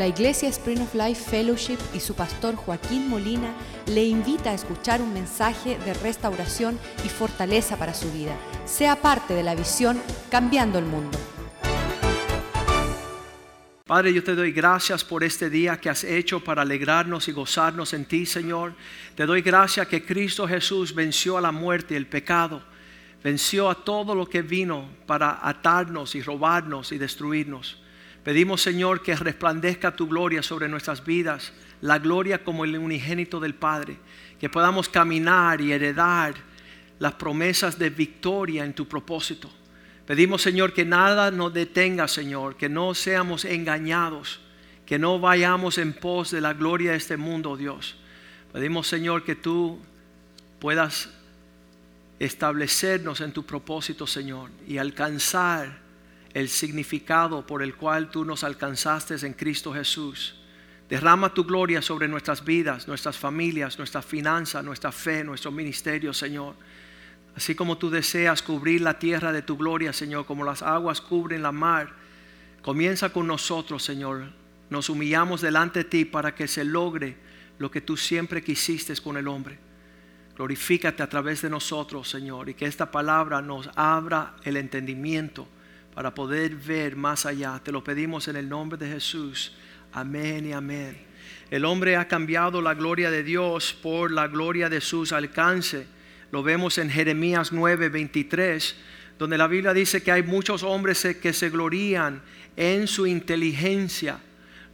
La Iglesia Spring of Life Fellowship y su pastor Joaquín Molina le invita a escuchar un mensaje de restauración y fortaleza para su vida. Sea parte de la visión Cambiando el Mundo. Padre, yo te doy gracias por este día que has hecho para alegrarnos y gozarnos en ti, Señor. Te doy gracias que Cristo Jesús venció a la muerte y el pecado, venció a todo lo que vino para atarnos y robarnos y destruirnos. Pedimos, Señor, que resplandezca tu gloria sobre nuestras vidas, la gloria como el unigénito del Padre, que podamos caminar y heredar las promesas de victoria en tu propósito. Pedimos, Señor, que nada nos detenga, Señor, que no seamos engañados, que no vayamos en pos de la gloria de este mundo, Dios. Pedimos, Señor, que tú puedas establecernos en tu propósito, Señor, y alcanzar el significado por el cual tú nos alcanzaste en Cristo Jesús. Derrama tu gloria sobre nuestras vidas, nuestras familias, nuestra finanza, nuestra fe, nuestro ministerio, Señor. Así como tú deseas cubrir la tierra de tu gloria, Señor, como las aguas cubren la mar, comienza con nosotros, Señor. Nos humillamos delante de ti para que se logre lo que tú siempre quisiste con el hombre. Glorifícate a través de nosotros, Señor, y que esta palabra nos abra el entendimiento para poder ver más allá. Te lo pedimos en el nombre de Jesús. Amén y amén. El hombre ha cambiado la gloria de Dios por la gloria de sus alcances. Lo vemos en Jeremías 9, 23, donde la Biblia dice que hay muchos hombres que se glorían en su inteligencia.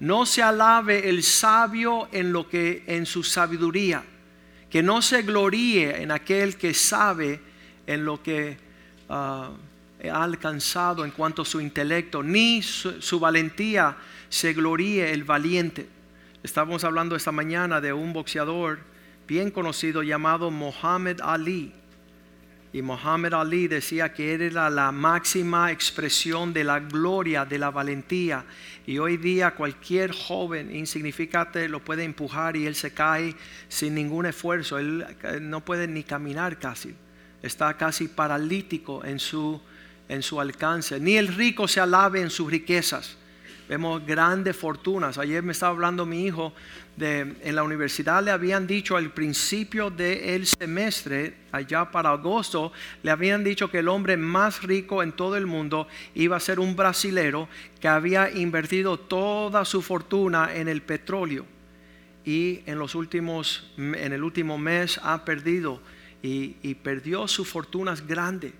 No se alabe el sabio en lo que en su sabiduría, que no se gloríe en aquel que sabe en lo que ah, ha alcanzado en cuanto a su intelecto, ni su, valentía se gloríe el valiente. Estábamos hablando esta mañana de un boxeador bien conocido llamado Muhammad Ali. Y Muhammad Ali decía que era la máxima expresión de la gloria, de la valentía. Y hoy día cualquier joven insignificante lo puede empujar y él se cae sin ningún esfuerzo. Él no puede ni caminar casi. Está casi paralítico en su en su alcance, ni el rico se alabe en sus riquezas. Vemos grandes fortunas. Ayer me estaba hablando mi hijo de en la universidad le habían dicho al principio del semestre, allá para agosto, le habían dicho que el hombre más rico en todo el mundo iba a ser un brasilero que había invertido toda su fortuna en el petróleo y en los últimos en el último mes ha perdido y, y perdió sus fortunas grandes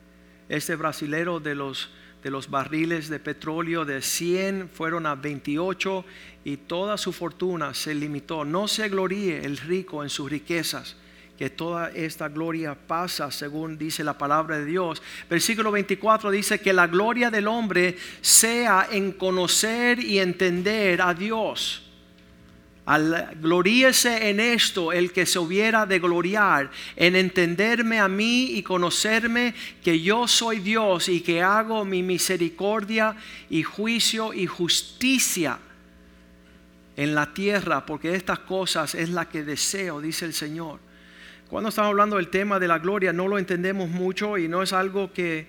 este brasilero de los, de los barriles de petróleo de 100 fueron a 28 y toda su fortuna se limitó. No se gloríe el rico en sus riquezas, que toda esta gloria pasa según dice la palabra de Dios. Versículo 24 dice que la gloria del hombre sea en conocer y entender a Dios. Al gloríese en esto el que se hubiera de gloriar, en entenderme a mí y conocerme que yo soy Dios y que hago mi misericordia y juicio y justicia en la tierra, porque estas cosas es la que deseo, dice el Señor. Cuando estamos hablando del tema de la gloria, no lo entendemos mucho y no es algo que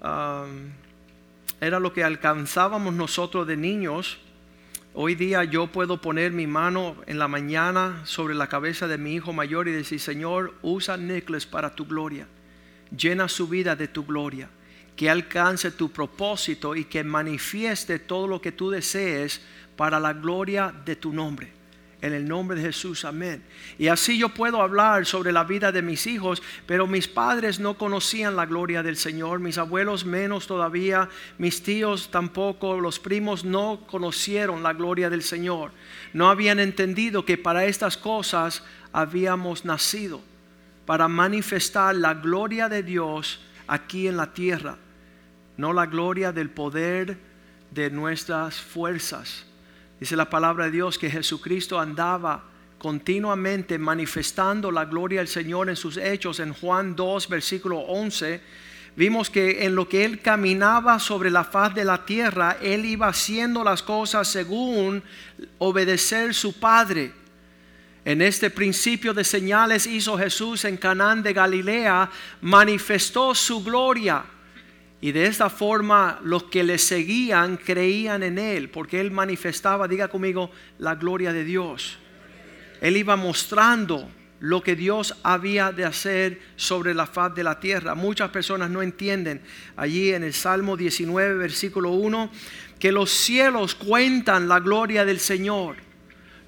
um, era lo que alcanzábamos nosotros de niños Hoy día yo puedo poner mi mano en la mañana sobre la cabeza de mi hijo mayor y decir, Señor, usa Nicholas para tu gloria. Llena su vida de tu gloria. Que alcance tu propósito y que manifieste todo lo que tú desees para la gloria de tu nombre. En el nombre de Jesús, amén. Y así yo puedo hablar sobre la vida de mis hijos, pero mis padres no conocían la gloria del Señor, mis abuelos menos todavía, mis tíos tampoco, los primos no conocieron la gloria del Señor. No habían entendido que para estas cosas habíamos nacido, para manifestar la gloria de Dios aquí en la tierra, no la gloria del poder de nuestras fuerzas Dice la palabra de Dios que Jesucristo andaba continuamente manifestando la gloria del Señor en sus hechos. En Juan 2, versículo 11, vimos que en lo que Él caminaba sobre la faz de la tierra, Él iba haciendo las cosas según obedecer su Padre. En este principio de señales hizo Jesús en Canaán de Galilea, manifestó su gloria Y de esta forma los que le seguían creían en él, porque él manifestaba, diga conmigo, la gloria de Dios. Él iba mostrando lo que Dios había de hacer sobre la faz de la tierra. Muchas personas no entienden allí en el Salmo 19, versículo 1, que los cielos cuentan la gloria del Señor.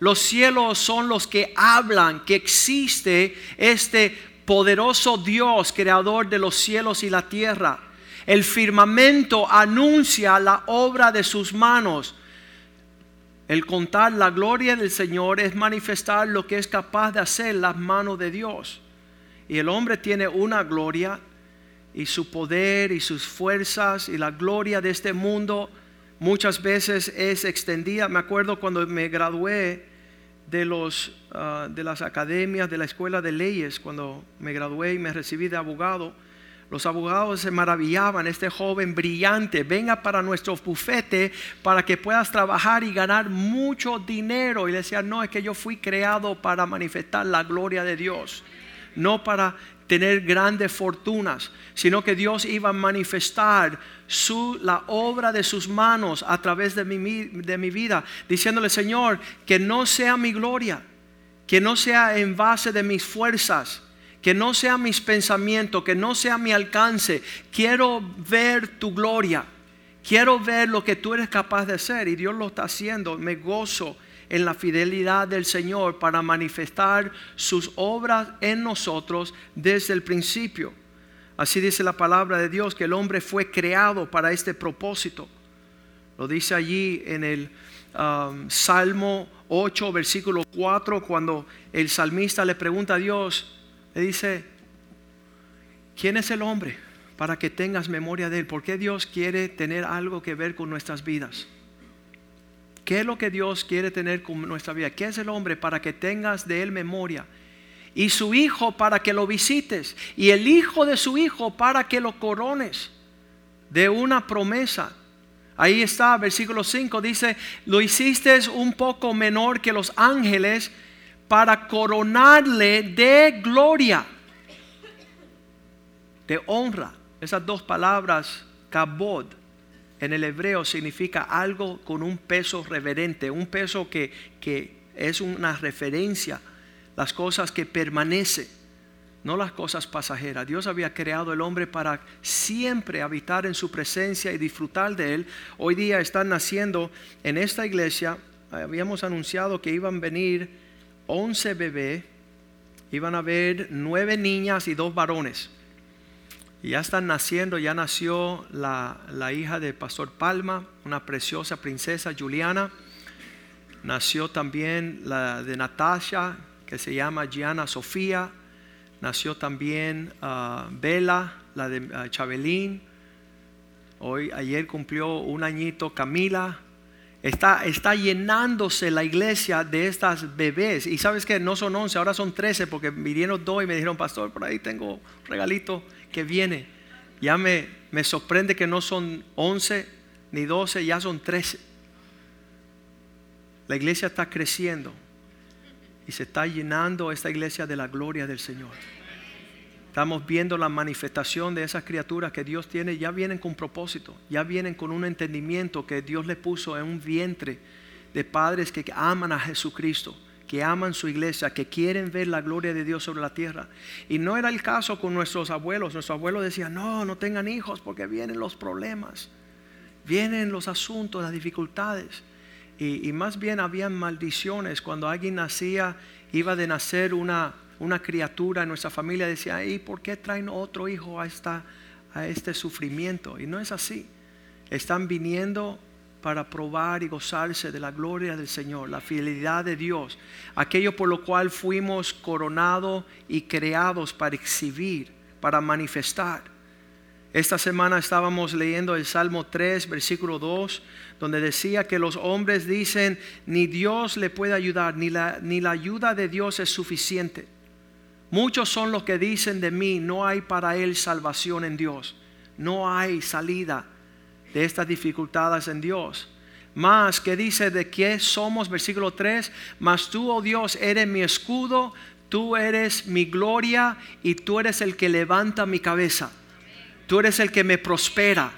Los cielos son los que hablan que existe este poderoso Dios, creador de los cielos y la tierra. El firmamento anuncia la obra de sus manos. El contar la gloria del Señor es manifestar lo que es capaz de hacer las manos de Dios. Y el hombre tiene una gloria y su poder y sus fuerzas y la gloria de este mundo muchas veces es extendida. Me acuerdo cuando me gradué de, los, ah, de las academias de la escuela de leyes, cuando me gradué y me recibí de abogado los abogados se maravillaban, este joven brillante, venga para nuestro bufete para que puedas trabajar y ganar mucho dinero. Y le decían, no, es que yo fui creado para manifestar la gloria de Dios, no para tener grandes fortunas, sino que Dios iba a manifestar su, la obra de sus manos a través de mi, de mi vida, diciéndole, Señor, que no sea mi gloria, que no sea en base de mis fuerzas que no sea mis pensamientos, que no sea mi alcance. Quiero ver tu gloria. Quiero ver lo que tú eres capaz de hacer y Dios lo está haciendo. Me gozo en la fidelidad del Señor para manifestar sus obras en nosotros desde el principio. Así dice la palabra de Dios, que el hombre fue creado para este propósito. Lo dice allí en el um, Salmo 8, versículo 4, cuando el salmista le pregunta a Dios, le dice, ¿quién es el hombre para que tengas memoria de él? ¿Por qué Dios quiere tener algo que ver con nuestras vidas? ¿Qué es lo que Dios quiere tener con nuestra vida? ¿Qué es el hombre para que tengas de él memoria? Y su hijo para que lo visites. Y el hijo de su hijo para que lo corones. De una promesa. Ahí está, versículo 5 dice, lo hiciste un poco menor que los ángeles para coronarle de gloria, de honra. Esas dos palabras, kabod, en el hebreo significa algo con un peso reverente, un peso que, que es una referencia, las cosas que permanecen, no las cosas pasajeras. Dios había creado el hombre para siempre habitar en su presencia y disfrutar de él. Hoy día están naciendo en esta iglesia, habíamos anunciado que iban a venir 11 bebés, iban a haber nueve niñas y dos varones. Y ya están naciendo, ya nació la, hija de Pastor Palma, una preciosa princesa Juliana. Nació también la de Natasha, que se llama Gianna Sofía. Nació también uh, Bella, la de uh, Chabelín. Hoy, ayer cumplió un añito Camila, Está, llenándose la iglesia de estas bebés. Y sabes que no son 11, ahora son 13 porque vinieron dos y me dijeron, pastor, por ahí tengo un regalito que viene. Ya me, me sorprende que no son 11 ni 12, ya son 13. La iglesia está creciendo y se está llenando esta iglesia de la gloria del Señor. Estamos viendo la manifestación de esas criaturas que Dios tiene, ya vienen con propósito, ya vienen con un entendimiento que Dios le puso en un vientre de padres que aman a Jesucristo, que aman su iglesia, que quieren ver la gloria de Dios sobre la tierra. Y no era el caso con nuestros abuelos. Nuestros abuelos decían, no, no tengan hijos porque vienen los problemas, vienen los asuntos, las dificultades. Y, y más bien habían maldiciones. Cuando alguien nacía, iba de nacer una una criatura en nuestra familia decía, ¿y por qué traen otro hijo a, esta, a este sufrimiento? Y no es así. Están viniendo para probar y gozarse de la gloria del Señor, la fidelidad de Dios, aquello por lo cual fuimos coronados y creados para exhibir, para manifestar. Esta semana estábamos leyendo el Salmo 3, versículo 2, donde decía que los hombres dicen, ni Dios le puede ayudar, ni la, ni la ayuda de Dios es suficiente. Muchos son los que dicen de mí, no hay para él salvación en Dios. No hay salida de estas dificultades en Dios. Más que dice de que somos, versículo 3, mas tú, oh Dios, eres mi escudo, tú eres mi gloria y tú eres el que levanta mi cabeza. Tú eres el que me prospera.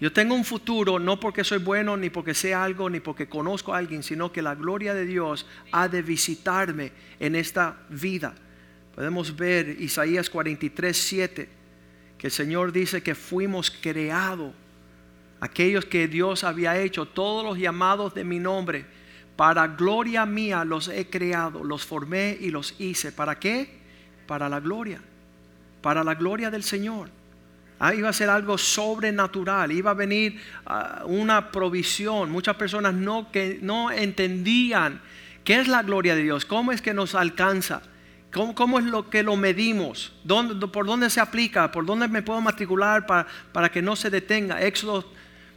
Yo tengo un futuro no porque soy bueno, ni porque sé algo, ni porque conozco a alguien, sino que la gloria de Dios ha de visitarme en esta vida. Podemos ver Isaías 43, 7, que el Señor dice que fuimos creados, aquellos que Dios había hecho, todos los llamados de mi nombre, para gloria mía los he creado, los formé y los hice. ¿Para qué? Para la gloria, para la gloria del Señor. Ah, iba a ser algo sobrenatural, iba a venir ah, una provisión. Muchas personas no, que no entendían qué es la gloria de Dios, cómo es que nos alcanza, cómo, es lo que lo medimos, ¿Dónde, por dónde se aplica, por dónde me puedo matricular para, para que no se detenga. Éxodo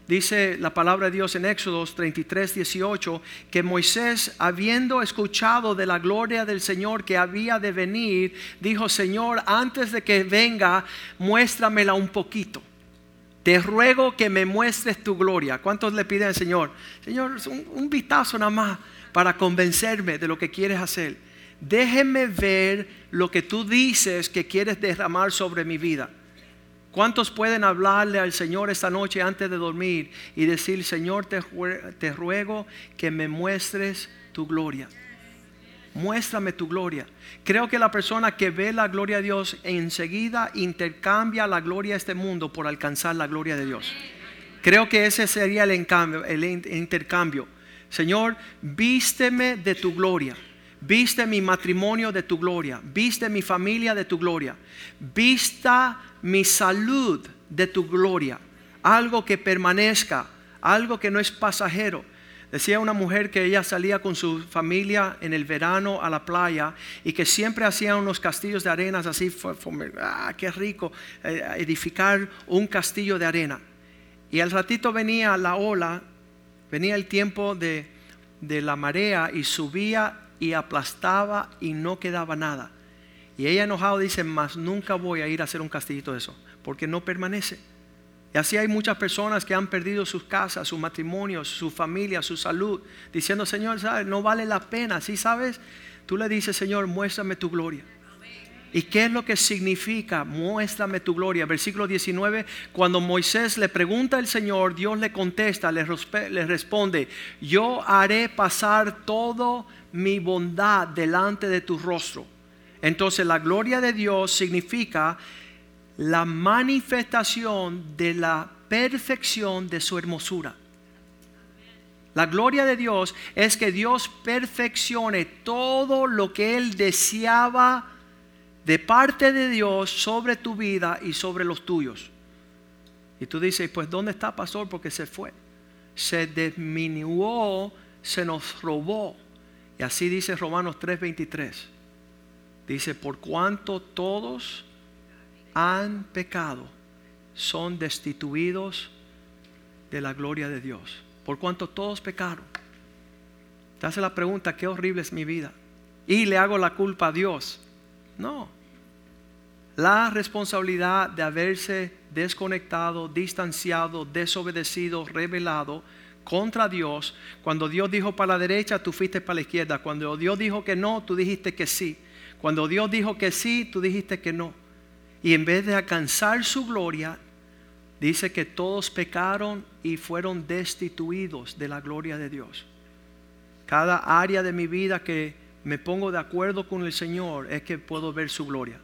Dice la palabra de Dios en Éxodo 33, 18, que Moisés, habiendo escuchado de la gloria del Señor que había de venir, dijo, Señor, antes de que venga, muéstramela un poquito. Te ruego que me muestres tu gloria. ¿Cuántos le piden al Señor? Señor, un, un vistazo nada más para convencerme de lo que quieres hacer. Déjeme ver lo que tú dices que quieres derramar sobre mi vida. ¿Cuántos pueden hablarle al Señor esta noche antes de dormir y decir, Señor, te, ruego que me muestres tu gloria? Muéstrame tu gloria. Creo que la persona que ve la gloria de Dios enseguida intercambia la gloria de este mundo por alcanzar la gloria de Dios. Creo que ese sería el, el intercambio. Señor, vísteme de tu gloria. Viste mi matrimonio de tu gloria. Viste mi familia de tu gloria. Vista mi salud de tu gloria. Algo que permanezca. Algo que no es pasajero. Decía una mujer que ella salía con su familia en el verano a la playa y que siempre hacía unos castillos de arenas así, ah, qué rico, eh, edificar un castillo de arena. Y al ratito venía la ola, venía el tiempo de, de la marea y subía y aplastaba y no quedaba nada. Y ella enojada dice, más nunca voy a ir a hacer un castillito de eso, porque no permanece. Y así hay muchas personas que han perdido sus casas, sus matrimonios, su familia, su salud, diciendo, Señor, no vale la pena. ¿Sí sabes? Tú le dices, Señor, muéstrame tu gloria. ¿Y qué es lo que significa? Muéstrame tu gloria. Versículo 19, cuando Moisés le pregunta al Señor, Dios le contesta, le responde, yo haré pasar todo mi bondad delante de tu rostro. Entonces la gloria de Dios significa la manifestación de la perfección de su hermosura. La gloria de Dios es que Dios perfeccione todo lo que Él deseaba de parte de Dios sobre tu vida y sobre los tuyos. Y tú dices, pues ¿dónde está pastor? Porque se fue. Se disminuyó, se nos robó. Y así dice Romanos 3:23. Dice, por cuanto todos han pecado, son destituidos de la gloria de Dios. Por cuanto todos pecaron. Te hace la pregunta, qué horrible es mi vida. Y le hago la culpa a Dios. No. La responsabilidad de haberse desconectado, distanciado, desobedecido, revelado contra Dios. Cuando Dios dijo para la derecha, tú fuiste para la izquierda. Cuando Dios dijo que no, tú dijiste que sí. Cuando Dios dijo que sí, tú dijiste que no. Y en vez de alcanzar su gloria, dice que todos pecaron y fueron destituidos de la gloria de Dios. Cada área de mi vida que me pongo de acuerdo con el Señor es que puedo ver su gloria.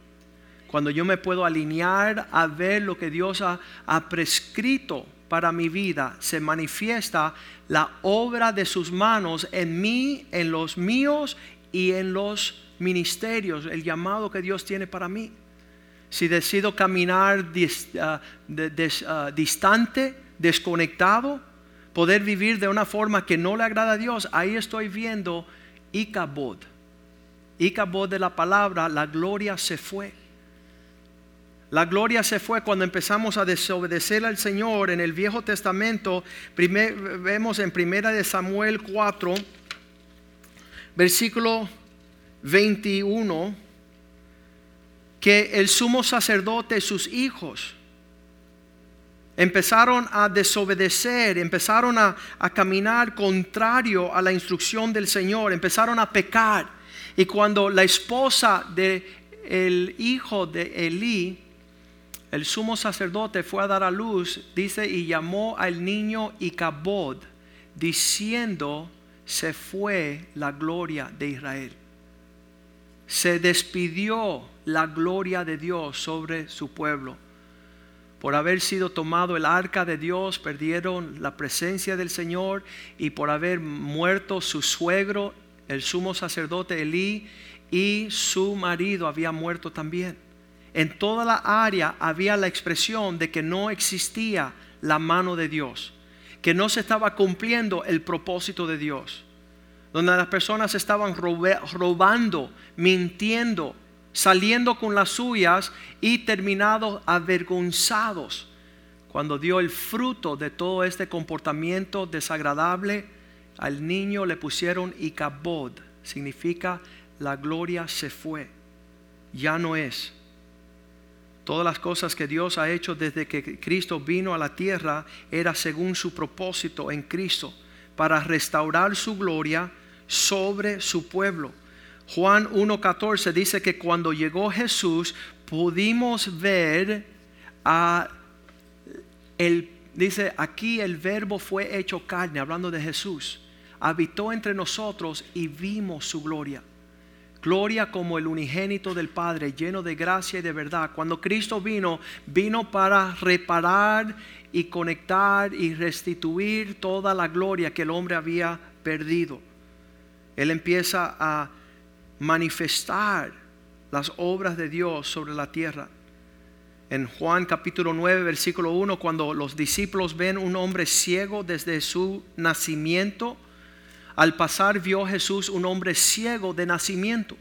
Cuando yo me puedo alinear a ver lo que Dios ha, ha prescrito para mi vida, se manifiesta la obra de sus manos en mí, en los míos y en los ministerios, el llamado que Dios tiene para mí. Si decido caminar ah, ah, distante, desconectado, poder vivir de una forma que no le agrada a Dios, ahí estoy viendo Icabod. Icabod de la palabra, la gloria se fue. La gloria se fue cuando empezamos a desobedecer al Señor en el Viejo Testamento. vemos en Primera de Samuel 4, versículo 21, que el sumo sacerdote y sus hijos empezaron a desobedecer, empezaron a, caminar contrario a la instrucción del Señor, empezaron a pecar. Y cuando la esposa del el hijo de Elí, el sumo sacerdote fue a dar a luz, dice, y llamó al niño Icabod, diciendo, se fue la gloria de Israel. Se despidió la gloria de Dios sobre su pueblo. Por haber sido tomado el arca de Dios, perdieron la presencia del Señor y por haber muerto su suegro, el sumo sacerdote Elí, y su marido había muerto también. En toda la área había la expresión de que no existía la mano de Dios, que no se estaba cumpliendo el propósito de Dios, donde las personas estaban robando, mintiendo, saliendo con las suyas y terminados avergonzados cuando dio el fruto de todo este comportamiento desagradable. Al niño le pusieron Icabod, significa la gloria se fue, ya no es. Todas las cosas que Dios ha hecho desde que Cristo vino a la tierra era según su propósito en Cristo, para restaurar su gloria sobre su pueblo. Juan 1.14 dice que cuando llegó Jesús pudimos ver a el dice aquí el verbo fue hecho carne hablando de Jesús habitó entre nosotros y vimos su gloria gloria como el unigénito del Padre, lleno de gracia y de verdad. Cuando Cristo vino, vino para reparar y conectar y restituir toda la gloria que el hombre había perdido. Él empieza a manifestar las obras de Dios sobre la tierra. En Juan capítulo 9, versículo 1, cuando los discípulos ven un hombre ciego desde su nacimiento, al pasar vio Jesús un hombre ciego de nacimiento.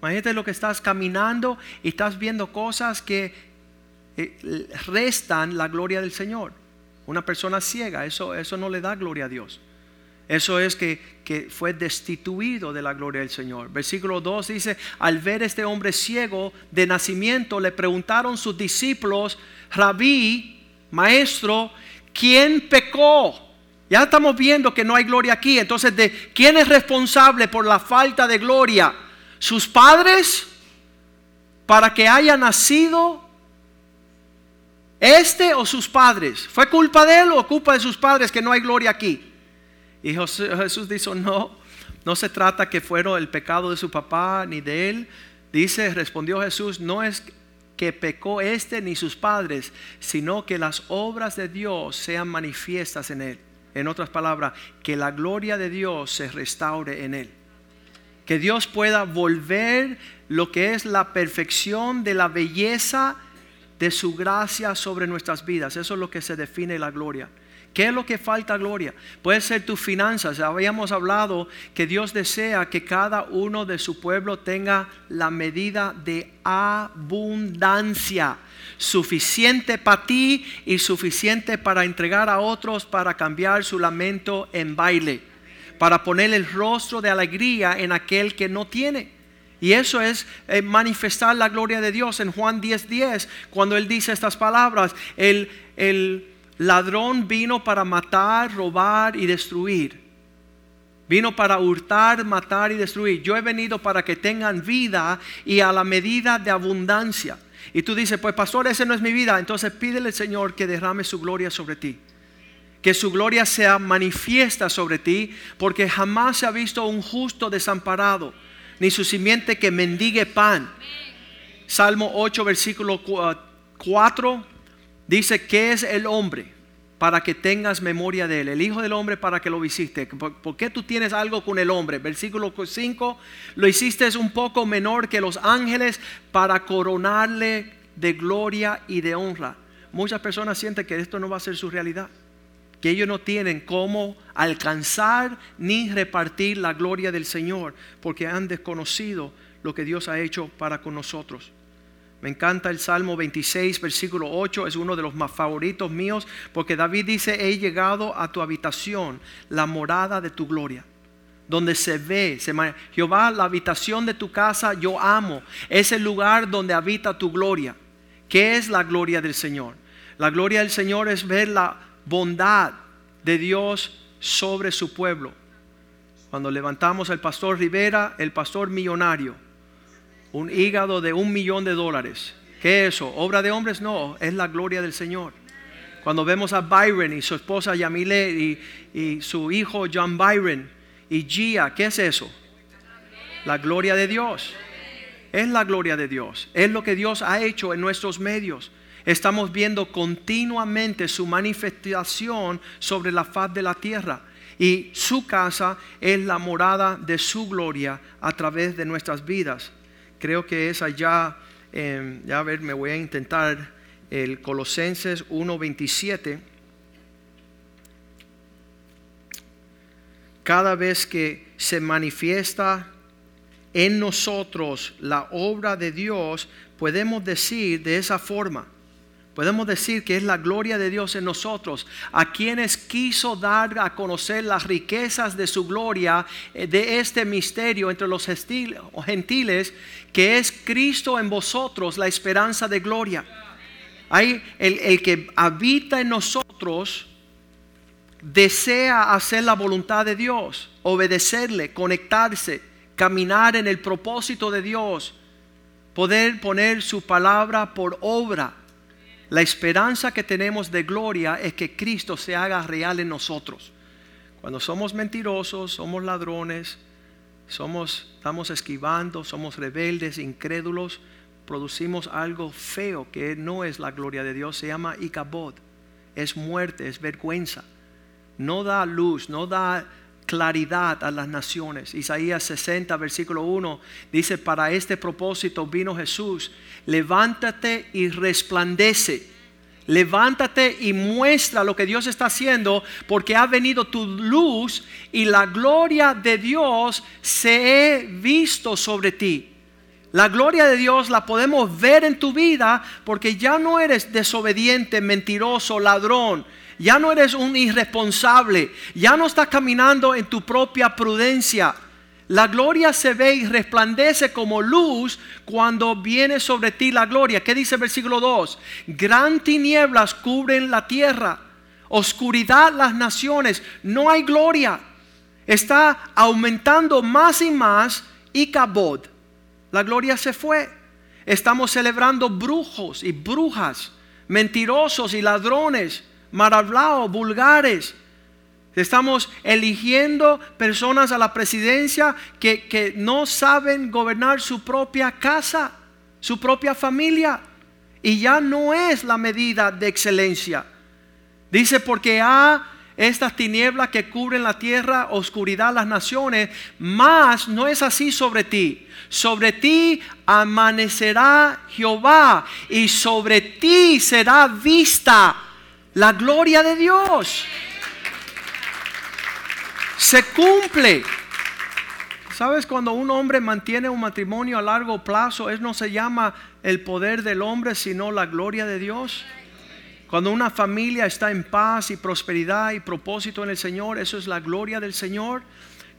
Imagínate lo que estás caminando y estás viendo cosas que eh, restan la gloria del Señor. Una persona ciega, eso, eso no le da gloria a Dios. Eso es que, que, fue destituido de la gloria del Señor. Versículo 2 dice, al ver este hombre ciego de nacimiento, le preguntaron sus discípulos, rabí, maestro, ¿quién pecó? Ya estamos viendo que no hay gloria aquí. Entonces, ¿de quién es responsable por la falta de gloria? ¿Sus padres? Para que haya nacido este o sus padres. ¿Fue culpa de él o culpa de sus padres que no hay gloria aquí? Y Jesús dijo, no, no se trata que fueron el pecado de su papá ni de él. Dice, respondió Jesús, no es que pecó este ni sus padres, sino que las obras de Dios sean manifiestas en él. En otras palabras, que la gloria de Dios se restaure en él. Que Dios pueda volver lo que es la perfección de la belleza de su gracia sobre nuestras vidas. Eso es lo que se define la gloria. ¿Qué es lo que falta gloria? Puede ser tus finanzas. Habíamos hablado que Dios desea que cada uno de su pueblo tenga la medida de abundancia suficiente para ti y suficiente para entregar a otros para cambiar su lamento en baile, para poner el rostro de alegría en aquel que no tiene. Y eso es eh, manifestar la gloria de Dios en Juan 10:10, 10, cuando él dice estas palabras, el, el ladrón vino para matar, robar y destruir. Vino para hurtar, matar y destruir. Yo he venido para que tengan vida y a la medida de abundancia. Y tú dices, pues pastor, esa no es mi vida. Entonces pídele al Señor que derrame su gloria sobre ti. Que su gloria sea manifiesta sobre ti, porque jamás se ha visto un justo desamparado, ni su simiente que mendigue pan. Salmo 8, versículo 4 dice, ¿qué es el hombre? Para que tengas memoria de él, el Hijo del Hombre para que lo visite. ¿Por, qué tú tienes algo con el hombre? Versículo 5, lo hiciste un poco menor que los ángeles para coronarle de gloria y de honra. Muchas personas sienten que esto no va a ser su realidad, que ellos no tienen cómo alcanzar ni repartir la gloria del Señor, porque han desconocido lo que Dios ha hecho para con nosotros. Me encanta el Salmo 26, versículo 8, es uno de los más favoritos míos, porque David dice, he llegado a tu habitación, la morada de tu gloria, donde se ve, se, Jehová, la habitación de tu casa yo amo, es el lugar donde habita tu gloria. ¿Qué es la gloria del Señor? La gloria del Señor es ver la bondad de Dios sobre su pueblo. Cuando levantamos al pastor Rivera, el pastor millonario, un hígado de un millón de dólares. ¿Qué es eso? ¿Obra de hombres? No, es la gloria del Señor. Cuando vemos a Byron y su esposa Yamile y, y su hijo John Byron y Gia, ¿qué es eso? La gloria de Dios. Es la gloria de Dios. Es lo que Dios ha hecho en nuestros medios. Estamos viendo continuamente su manifestación sobre la faz de la tierra. Y su casa es la morada de su gloria a través de nuestras vidas. Creo que es allá, eh, ya a ver, me voy a intentar el Colosenses 1.27. Cada vez que se manifiesta en nosotros la obra de Dios, podemos decir de esa forma, podemos decir que es la gloria de Dios en nosotros, a quienes quiso dar a conocer las riquezas de su gloria, eh, de este misterio entre los gentiles, que es Cristo en vosotros, la esperanza de gloria. Hay el, el que habita en nosotros, desea hacer la voluntad de Dios, obedecerle, conectarse caminar en el propósito de Dios, poder poner su palabra por obra. La esperanza que tenemos de gloria es que Cristo se haga real en nosotros. Cuando somos mentirosos, somos ladrones, somos, estamos esquivando, somos rebeldes, incrédulos, producimos algo feo que no es la gloria de Dios, se llama Icabod, es muerte, es vergüenza. No da luz, no da claridad a las naciones. Isaías 60, versículo 1 dice, para este propósito vino Jesús, levántate y resplandece. Levántate y muestra lo que Dios está haciendo porque ha venido tu luz y la gloria de Dios se he visto sobre ti. La gloria de Dios la podemos ver en tu vida porque ya no eres desobediente, mentiroso, ladrón ya no eres un irresponsable, ya no estás caminando en tu propia prudencia. La gloria se ve y resplandece como luz cuando viene sobre ti la gloria. ¿Qué dice el versículo 2? Gran tinieblas cubren la tierra, oscuridad las naciones, no hay gloria. Está aumentando más y más y cabod. La gloria se fue. Estamos celebrando brujos y brujas, mentirosos y ladrones mal vulgares. Estamos eligiendo personas a la presidencia que, que no saben gobernar su propia casa, su propia familia. Y ya no es la medida de excelencia. Dice, porque a estas tinieblas que cubren la tierra, oscuridad las naciones, más no es así sobre ti. Sobre ti amanecerá Jehová y sobre ti será vista la gloria de Dios. Se cumple. ¿Sabes cuando un hombre mantiene un matrimonio a largo plazo, eso no se llama el poder del hombre, sino la gloria de Dios? Cuando una familia está en paz y prosperidad y propósito en el Señor, eso es la gloria del Señor.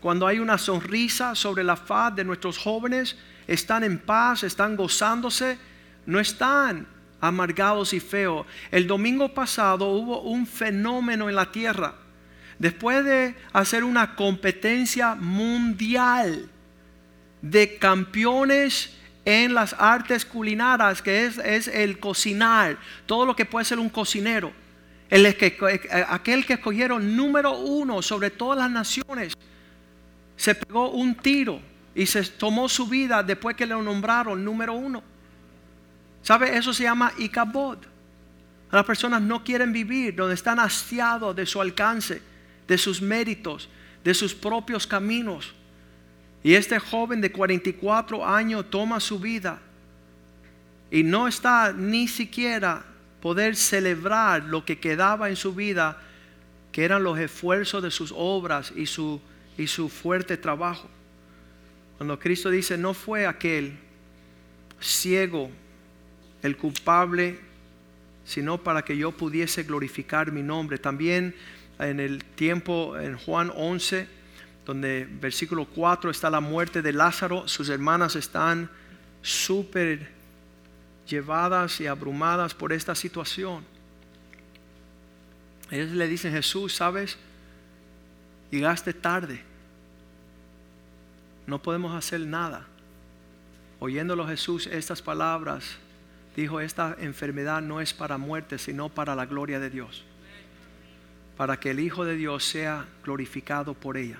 Cuando hay una sonrisa sobre la faz de nuestros jóvenes, están en paz, están gozándose, no están amargados y feos. El domingo pasado hubo un fenómeno en la tierra. Después de hacer una competencia mundial de campeones en las artes culinarias, que es, el cocinar, todo lo que puede ser un cocinero. El que, aquel que escogieron número uno sobre todas las naciones, se pegó un tiro y se tomó su vida después que le nombraron número uno. ¿Sabe? Eso se llama Icabod. Las personas no quieren vivir donde están hastiados de su alcance, de sus méritos, de sus propios caminos. Y este joven de 44 años toma su vida y no está ni siquiera poder celebrar lo que quedaba en su vida, que eran los esfuerzos de sus obras y su, y su fuerte trabajo. Cuando Cristo dice, no fue aquel ciego el culpable, sino para que yo pudiese glorificar mi nombre. También en el tiempo, en Juan 11, donde versículo 4 está la muerte de Lázaro, sus hermanas están súper llevadas y abrumadas por esta situación. Ellos le dicen, Jesús, ¿sabes? Llegaste tarde. No podemos hacer nada. Oyéndolo Jesús estas palabras, dijo, esta enfermedad no es para muerte, sino para la gloria de Dios. Para que el Hijo de Dios sea glorificado por ella.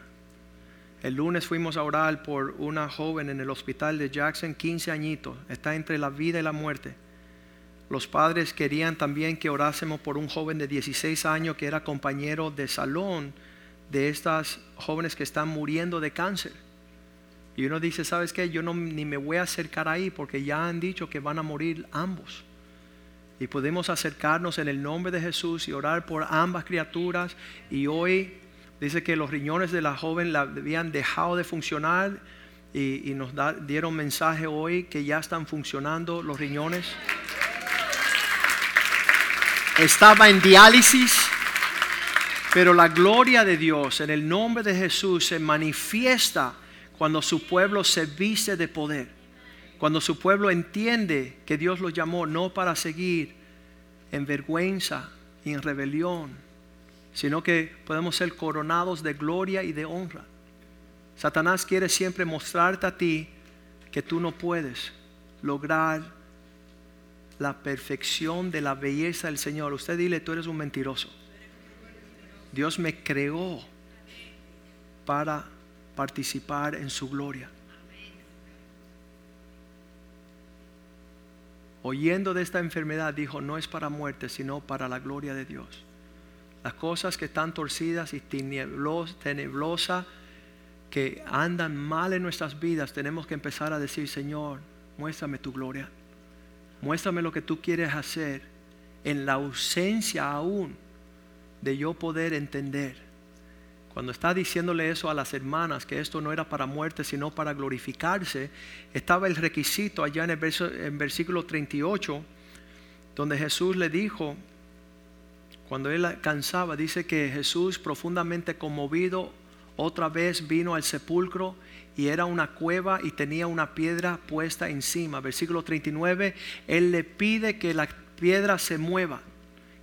El lunes fuimos a orar por una joven en el hospital de Jackson, 15 añitos, está entre la vida y la muerte. Los padres querían también que orásemos por un joven de 16 años que era compañero de salón de estas jóvenes que están muriendo de cáncer. Y uno dice, ¿sabes qué? Yo no, ni me voy a acercar ahí porque ya han dicho que van a morir ambos. Y podemos acercarnos en el nombre de Jesús y orar por ambas criaturas. Y hoy dice que los riñones de la joven la habían dejado de funcionar y, nos dieron mensaje hoy que ya están funcionando los riñones. Estaba en diálisis, pero la gloria de Dios en el nombre de Jesús se manifiesta cuando su pueblo se viste de poder, cuando su pueblo entiende que Dios los llamó no para seguir en vergüenza y en rebelión, sino que podemos ser coronados de gloria y de honra. Satanás quiere siempre mostrarte a ti que tú no puedes lograr la perfección de la belleza del Señor. Usted dile, tú eres un mentiroso. Dios me creó para participar en su gloria. Oyendo de esta enfermedad, dijo, no es para muerte, sino para la gloria de Dios. Las cosas que están torcidas y tenebrosas, que andan mal en nuestras vidas, tenemos que empezar a decir, Señor, muéstrame tu gloria. Muéstrame lo que tú quieres hacer en la ausencia aún de yo poder entender cuando está diciéndole eso a las hermanas, que esto no era para muerte, sino para glorificarse, estaba el requisito allá en el en versículo 38, donde Jesús le dijo, cuando él cansaba, dice que Jesús profundamente conmovido otra vez vino al sepulcro y era una cueva y tenía una piedra puesta encima. Versículo 39, él le pide que la piedra se mueva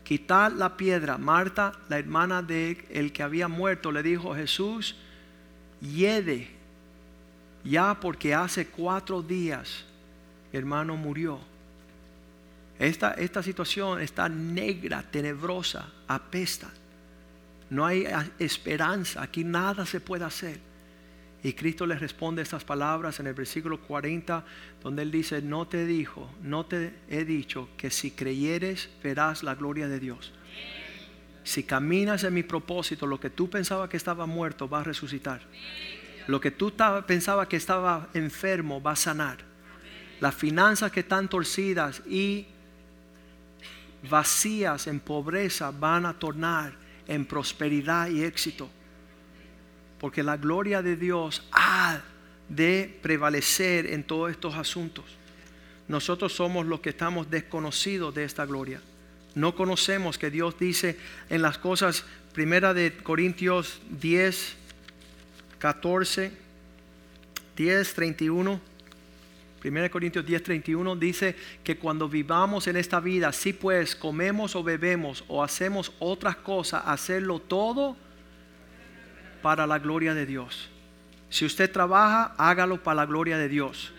quitar la piedra. Marta, la hermana de el que había muerto, le dijo, Jesús, hiede ya porque hace cuatro días hermano murió. Esta, esta situación está negra, tenebrosa, apesta. No hay esperanza, aquí nada se puede hacer. Y Cristo le responde estas palabras en el versículo 40, donde Él dice, no te dijo, no te he dicho que si creyeres verás la gloria de Dios. Si caminas en mi propósito, lo que tú pensabas que estaba muerto va a resucitar. Lo que tú pensabas que estaba enfermo va a sanar. Las finanzas que están torcidas y vacías en pobreza van a tornar en prosperidad y éxito porque la gloria de Dios ha de prevalecer en todos estos asuntos. Nosotros somos los que estamos desconocidos de esta gloria. No conocemos que Dios dice en las cosas, primera de Corintios 10, 14, 10, 31. de Corintios 10, 31 dice que cuando vivamos en esta vida, si pues comemos o bebemos o hacemos otras cosas, hacerlo todo para la gloria de Dios. Si usted trabaja, hágalo para la gloria de Dios.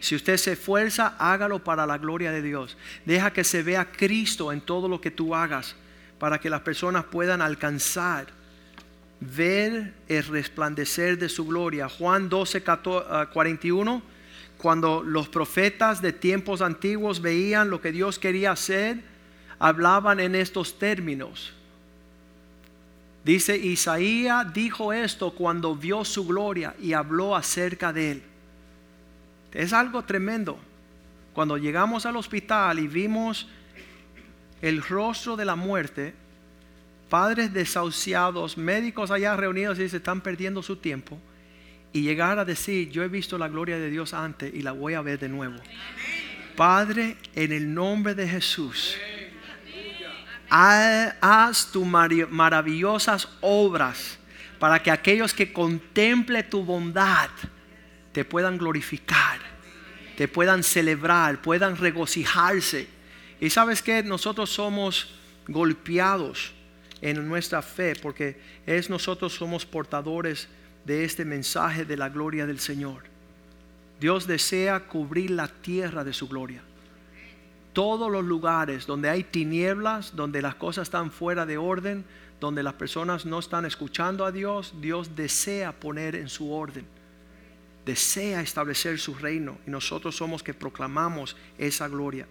Si usted se esfuerza, hágalo para la gloria de Dios. Deja que se vea Cristo en todo lo que tú hagas para que las personas puedan alcanzar, ver el resplandecer de su gloria. Juan 12, 41, ah, cuando los profetas de tiempos antiguos veían lo que Dios quería hacer, hablaban en estos términos. Dice, Isaías dijo esto cuando vio su gloria y habló acerca de él. Es algo tremendo. Cuando llegamos al hospital y vimos el rostro de la muerte, padres desahuciados, médicos allá reunidos y se están perdiendo su tiempo, y llegar a decir, yo he visto la gloria de Dios antes y la voy a ver de nuevo. Padre, en el nombre de Jesús haz tus maravillosas obras para que aquellos que contemple tu bondad te puedan glorificar, te puedan celebrar, puedan regocijarse. Y sabes que nosotros somos golpeados en nuestra fe porque es nosotros somos portadores de este mensaje de la gloria del Señor. Dios desea cubrir la tierra de su gloria. Todos los lugares donde hay tinieblas, donde las cosas están fuera de orden, donde las personas no están escuchando a Dios, Dios desea poner en su orden. Desea establecer su reino y nosotros somos que proclamamos esa gloria.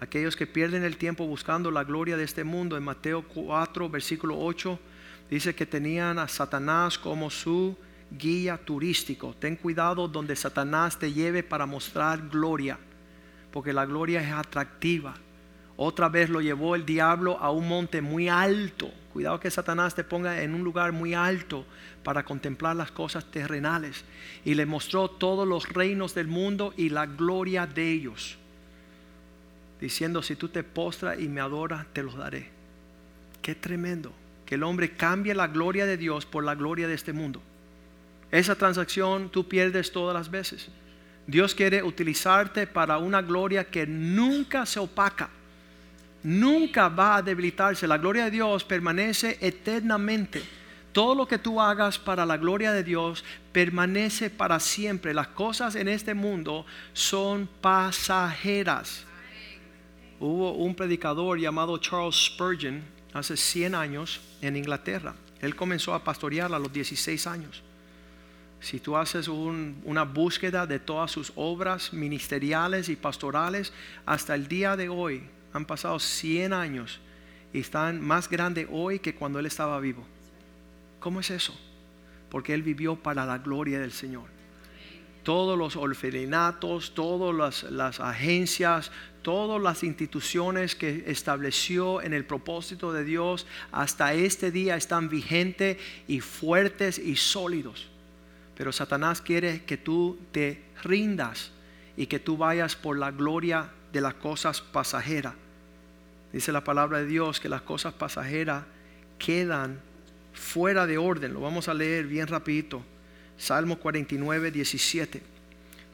Aquellos que pierden el tiempo buscando la gloria de este mundo, en Mateo 4, versículo 8, dice que tenían a Satanás como su guía turístico. Ten cuidado donde Satanás te lleve para mostrar gloria porque la gloria es atractiva. Otra vez lo llevó el diablo a un monte muy alto. Cuidado que Satanás te ponga en un lugar muy alto para contemplar las cosas terrenales. Y le mostró todos los reinos del mundo y la gloria de ellos. Diciendo, si tú te postras y me adoras, te los daré. Qué tremendo. Que el hombre cambie la gloria de Dios por la gloria de este mundo. Esa transacción tú pierdes todas las veces. Dios quiere utilizarte para una gloria que nunca se opaca, nunca va a debilitarse. La gloria de Dios permanece eternamente. Todo lo que tú hagas para la gloria de Dios permanece para siempre. Las cosas en este mundo son pasajeras. Hubo un predicador llamado Charles Spurgeon hace 100 años en Inglaterra. Él comenzó a pastorear a los 16 años. Si tú haces una búsqueda de todas sus obras ministeriales y pastorales, hasta el día de hoy han pasado 100 años y están más grandes hoy que cuando él estaba vivo. ¿Cómo es eso? Porque él vivió para la gloria del Señor. Todos los orfelinatos, todas las agencias, todas las instituciones que estableció en el propósito de Dios hasta este día están vigentes y fuertes y sólidos. Pero Satanás quiere que tú te rindas y que tú vayas por la gloria de las cosas pasajeras. Dice la palabra de Dios que las cosas pasajeras quedan fuera de orden. Lo vamos a leer bien rapidito. Salmo 49, 17.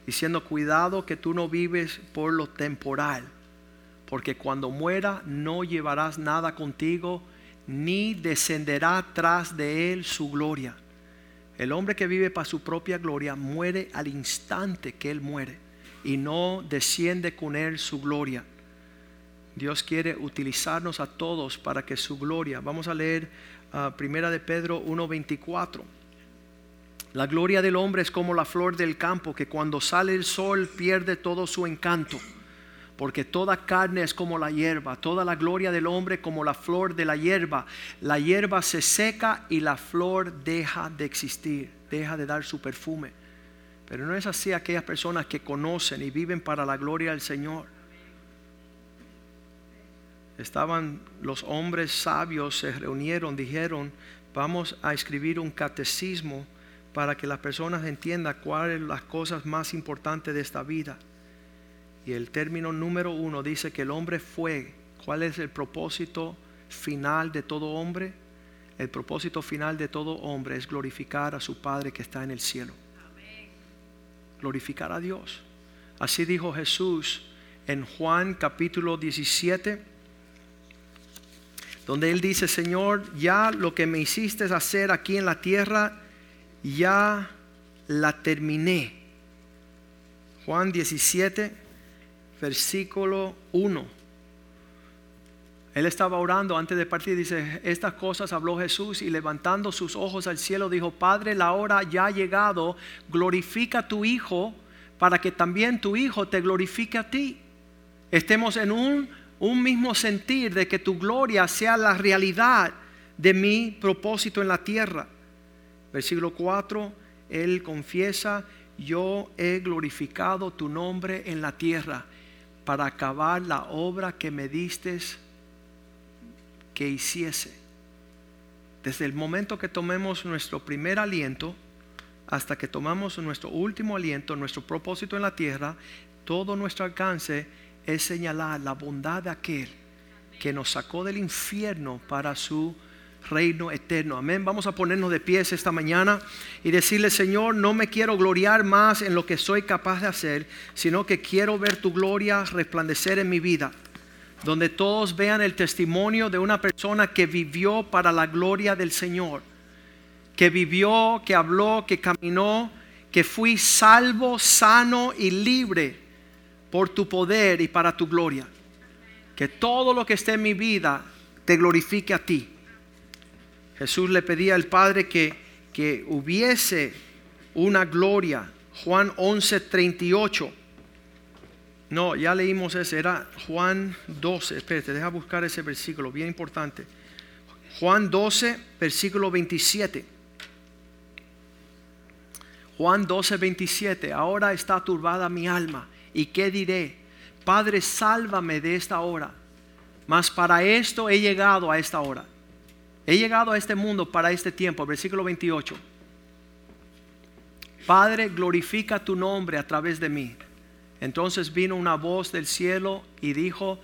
Diciendo, cuidado que tú no vives por lo temporal, porque cuando muera no llevarás nada contigo, ni descenderá tras de él su gloria. El hombre que vive para su propia gloria muere al instante que él muere y no desciende con él su gloria. Dios quiere utilizarnos a todos para que su gloria. Vamos a leer uh, Primera de Pedro 1:24. La gloria del hombre es como la flor del campo que cuando sale el sol pierde todo su encanto porque toda carne es como la hierba, toda la gloria del hombre como la flor de la hierba. La hierba se seca y la flor deja de existir, deja de dar su perfume. Pero no es así aquellas personas que conocen y viven para la gloria del Señor. Estaban los hombres sabios, se reunieron, dijeron, vamos a escribir un catecismo para que las personas entiendan cuáles son las cosas más importantes de esta vida. Y el término número uno dice que el hombre fue. ¿Cuál es el propósito final de todo hombre? El propósito final de todo hombre es glorificar a su Padre que está en el cielo. Glorificar a Dios. Así dijo Jesús en Juan capítulo 17, donde él dice, Señor, ya lo que me hiciste hacer aquí en la tierra, ya la terminé. Juan 17, versículo 1. Él estaba orando antes de partir, dice, estas cosas habló Jesús y levantando sus ojos al cielo dijo, Padre, la hora ya ha llegado, glorifica a tu Hijo para que también tu Hijo te glorifique a ti. Estemos en un, un mismo sentir de que tu gloria sea la realidad de mi propósito en la tierra. Versículo 4, Él confiesa, yo he glorificado tu nombre en la tierra para acabar la obra que me diste que hiciese. Desde el momento que tomemos nuestro primer aliento hasta que tomamos nuestro último aliento, nuestro propósito en la tierra, todo nuestro alcance es señalar la bondad de aquel que nos sacó del infierno para su reino eterno. Amén. Vamos a ponernos de pies esta mañana y decirle, Señor, no me quiero gloriar más en lo que soy capaz de hacer, sino que quiero ver tu gloria resplandecer en mi vida. Donde todos vean el testimonio de una persona que vivió para la gloria del Señor. Que vivió, que habló, que caminó, que fui salvo, sano y libre por tu poder y para tu gloria. Que todo lo que esté en mi vida te glorifique a ti. Jesús le pedía al Padre que, que hubiese una gloria. Juan 11, 38. No, ya leímos ese, era Juan 12. Espérate, deja buscar ese versículo, bien importante. Juan 12, versículo 27. Juan 12, 27. Ahora está turbada mi alma. ¿Y qué diré? Padre, sálvame de esta hora. Mas para esto he llegado a esta hora. He llegado a este mundo para este tiempo. Versículo 28. Padre, glorifica tu nombre a través de mí. Entonces vino una voz del cielo y dijo,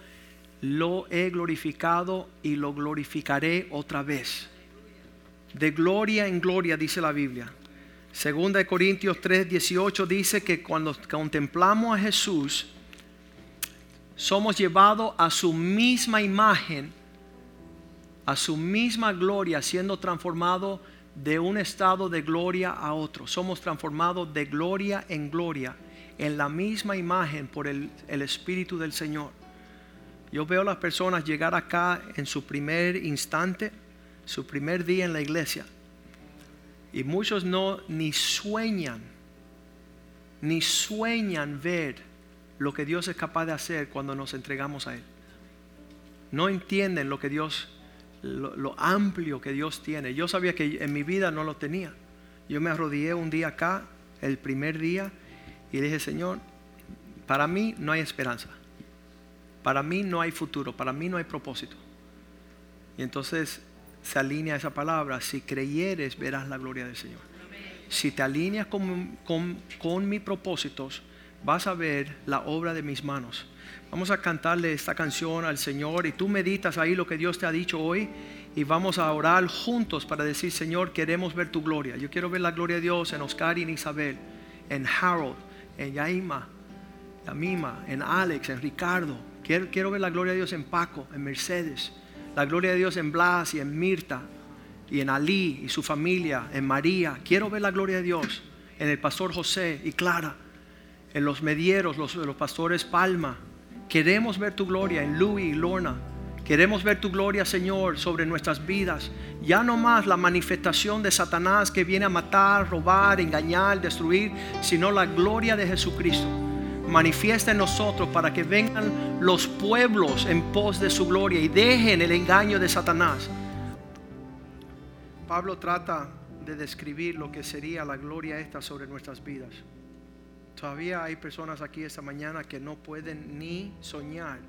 lo he glorificado y lo glorificaré otra vez. De gloria en gloria, dice la Biblia. Segunda de Corintios 3, 18 dice que cuando contemplamos a Jesús, somos llevados a su misma imagen, a su misma gloria, siendo transformados de un estado de gloria a otro. Somos transformados de gloria en gloria en la misma imagen por el, Espíritu del Señor. Yo veo a las personas llegar acá en su primer instante, su primer día en la iglesia. Y muchos no ni sueñan, ni sueñan ver lo que Dios es capaz de hacer cuando nos entregamos a Él. No entienden lo que Dios, lo, amplio que Dios tiene. Yo sabía que en mi vida no lo tenía. Yo me arrodillé un día acá, el primer día, y dije, Señor, para mí no hay esperanza. Para mí no hay futuro. Para mí no hay propósito. Y entonces se alinea esa palabra. Si creyeres, verás la gloria del Señor. Si te alineas con, con mis propósitos, vas a ver la obra de mis manos. Vamos a cantarle esta canción al Señor y tú meditas ahí lo que Dios te ha dicho hoy y vamos a orar juntos para decir, Señor, queremos ver tu gloria. Yo quiero ver la gloria de Dios en Oscar y en Isabel, en Harold, en Yaima, en Mima, en Alex, en Ricardo. Quiero, quiero ver la gloria de Dios en Paco, en Mercedes. La gloria de Dios en Blas y en Mirta y en Ali y su familia, en María. Quiero ver la gloria de Dios en el pastor José y Clara, en los medieros, los, los pastores Palma. Queremos ver tu gloria en Louis y Lorna. Queremos ver tu gloria, Señor, sobre nuestras vidas. Ya no más la manifestación de Satanás que viene a matar, robar, engañar, destruir, sino la gloria de Jesucristo. Manifiesta en nosotros para que vengan los pueblos en pos de su gloria y dejen el engaño de Satanás. Pablo trata de describir lo que sería la gloria esta sobre nuestras vidas. Todavía hay personas aquí esta mañana que no pueden ni soñar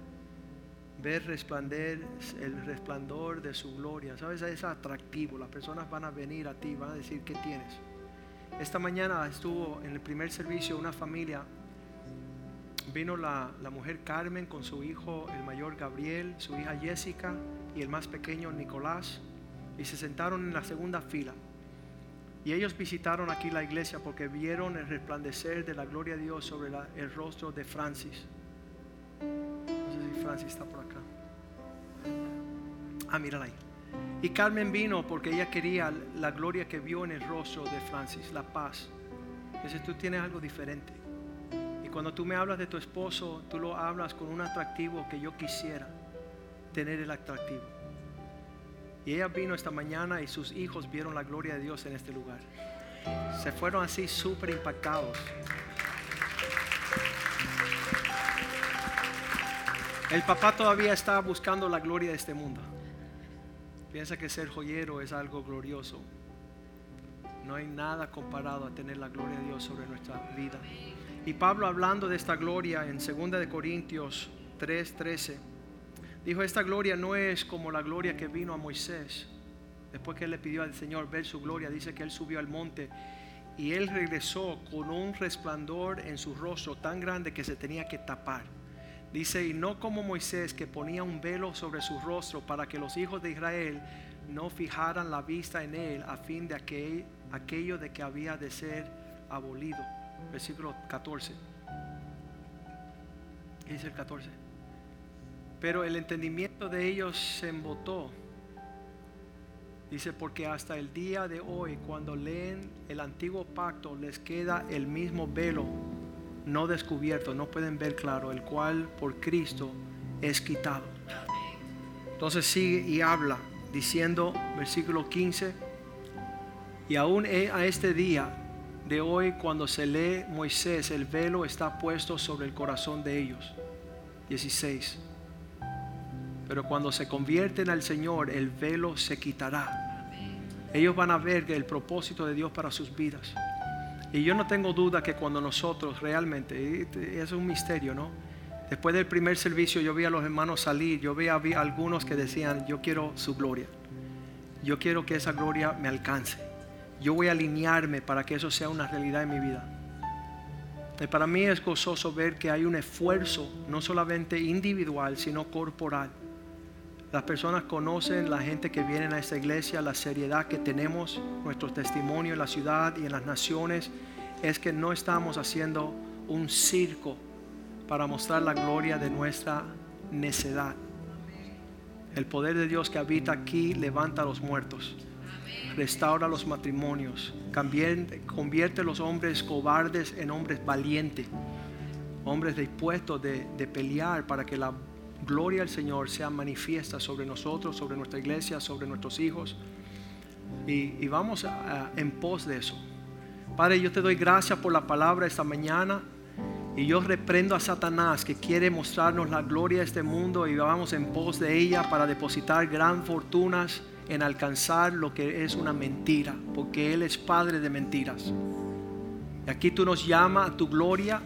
ver resplandecer el resplandor de su gloria. ¿Sabes? Es atractivo. Las personas van a venir a ti, van a decir, ¿qué tienes? Esta mañana estuvo en el primer servicio una familia. Vino la, la mujer Carmen con su hijo, el mayor Gabriel, su hija Jessica y el más pequeño Nicolás. Y se sentaron en la segunda fila. Y ellos visitaron aquí la iglesia porque vieron el resplandecer de la gloria de Dios sobre el rostro de Francis. Francis está por acá. Ah, mírala ahí. Y Carmen vino porque ella quería la gloria que vio en el rostro de Francis, la paz. Dice, tú tienes algo diferente. Y cuando tú me hablas de tu esposo, tú lo hablas con un atractivo que yo quisiera tener el atractivo. Y ella vino esta mañana y sus hijos vieron la gloria de Dios en este lugar. Se fueron así súper impactados. El papá todavía está buscando la gloria de este mundo. Piensa que ser joyero es algo glorioso. No hay nada comparado a tener la gloria de Dios sobre nuestra vida. Y Pablo hablando de esta gloria en 2 de Corintios 3:13 dijo, "Esta gloria no es como la gloria que vino a Moisés. Después que él le pidió al Señor ver su gloria, dice que él subió al monte y él regresó con un resplandor en su rostro tan grande que se tenía que tapar." Dice, y no como Moisés que ponía un velo sobre su rostro para que los hijos de Israel no fijaran la vista en él a fin de aquel, aquello de que había de ser abolido. Versículo 14. Dice el 14. Pero el entendimiento de ellos se embotó. Dice, porque hasta el día de hoy, cuando leen el antiguo pacto, les queda el mismo velo no descubierto, no pueden ver claro, el cual por Cristo es quitado. Entonces sigue y habla diciendo, versículo 15, y aún a este día de hoy cuando se lee Moisés, el velo está puesto sobre el corazón de ellos. 16. Pero cuando se convierten al Señor, el velo se quitará. Ellos van a ver el propósito de Dios para sus vidas. Y yo no tengo duda que cuando nosotros realmente, es un misterio, ¿no? Después del primer servicio yo vi a los hermanos salir, yo vi a algunos que decían, yo quiero su gloria. Yo quiero que esa gloria me alcance. Yo voy a alinearme para que eso sea una realidad en mi vida. Y para mí es gozoso ver que hay un esfuerzo, no solamente individual, sino corporal las personas conocen, la gente que viene a esta iglesia, la seriedad que tenemos, nuestro testimonio en la ciudad y en las naciones, es que no estamos haciendo un circo para mostrar la gloria de nuestra necedad. El poder de Dios que habita aquí levanta a los muertos, restaura los matrimonios, convierte, a los hombres cobardes en hombres valientes, hombres dispuestos de, de pelear para que la gloria al Señor sea manifiesta sobre nosotros, sobre nuestra iglesia, sobre nuestros hijos. Y, vamos en pos de eso. Padre, yo te doy gracias por la palabra esta mañana. Y yo reprendo a Satanás que quiere mostrarnos la gloria de este mundo y vamos en pos de ella para depositar gran fortunas en alcanzar lo que es una mentira, porque Él es Padre de mentiras. Y aquí tú nos llamas a tu gloria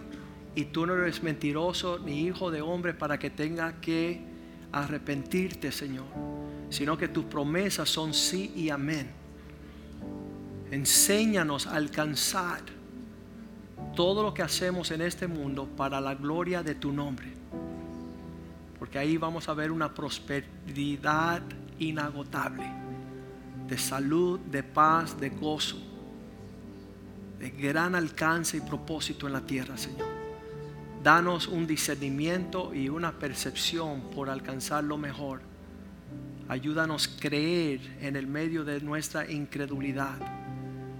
y tú no eres mentiroso ni hijo de hombre para que tenga que arrepentirte, Señor, sino que tus promesas son sí y amén. Enséñanos a alcanzar todo lo que hacemos en este mundo para la gloria de tu nombre. Porque ahí vamos a ver una prosperidad inagotable, de salud, de paz, de gozo, de gran alcance y propósito en la tierra, Señor. Danos un discernimiento y una percepción por alcanzar lo mejor. Ayúdanos a creer en el medio de nuestra incredulidad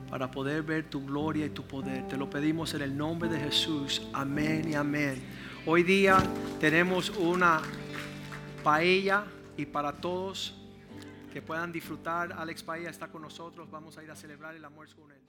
para poder ver tu gloria y tu poder. Te lo pedimos en el nombre de Jesús. Amén y amén. Hoy día tenemos una paella y para todos que puedan disfrutar, Alex Paella está con nosotros. Vamos a ir a celebrar el almuerzo con él.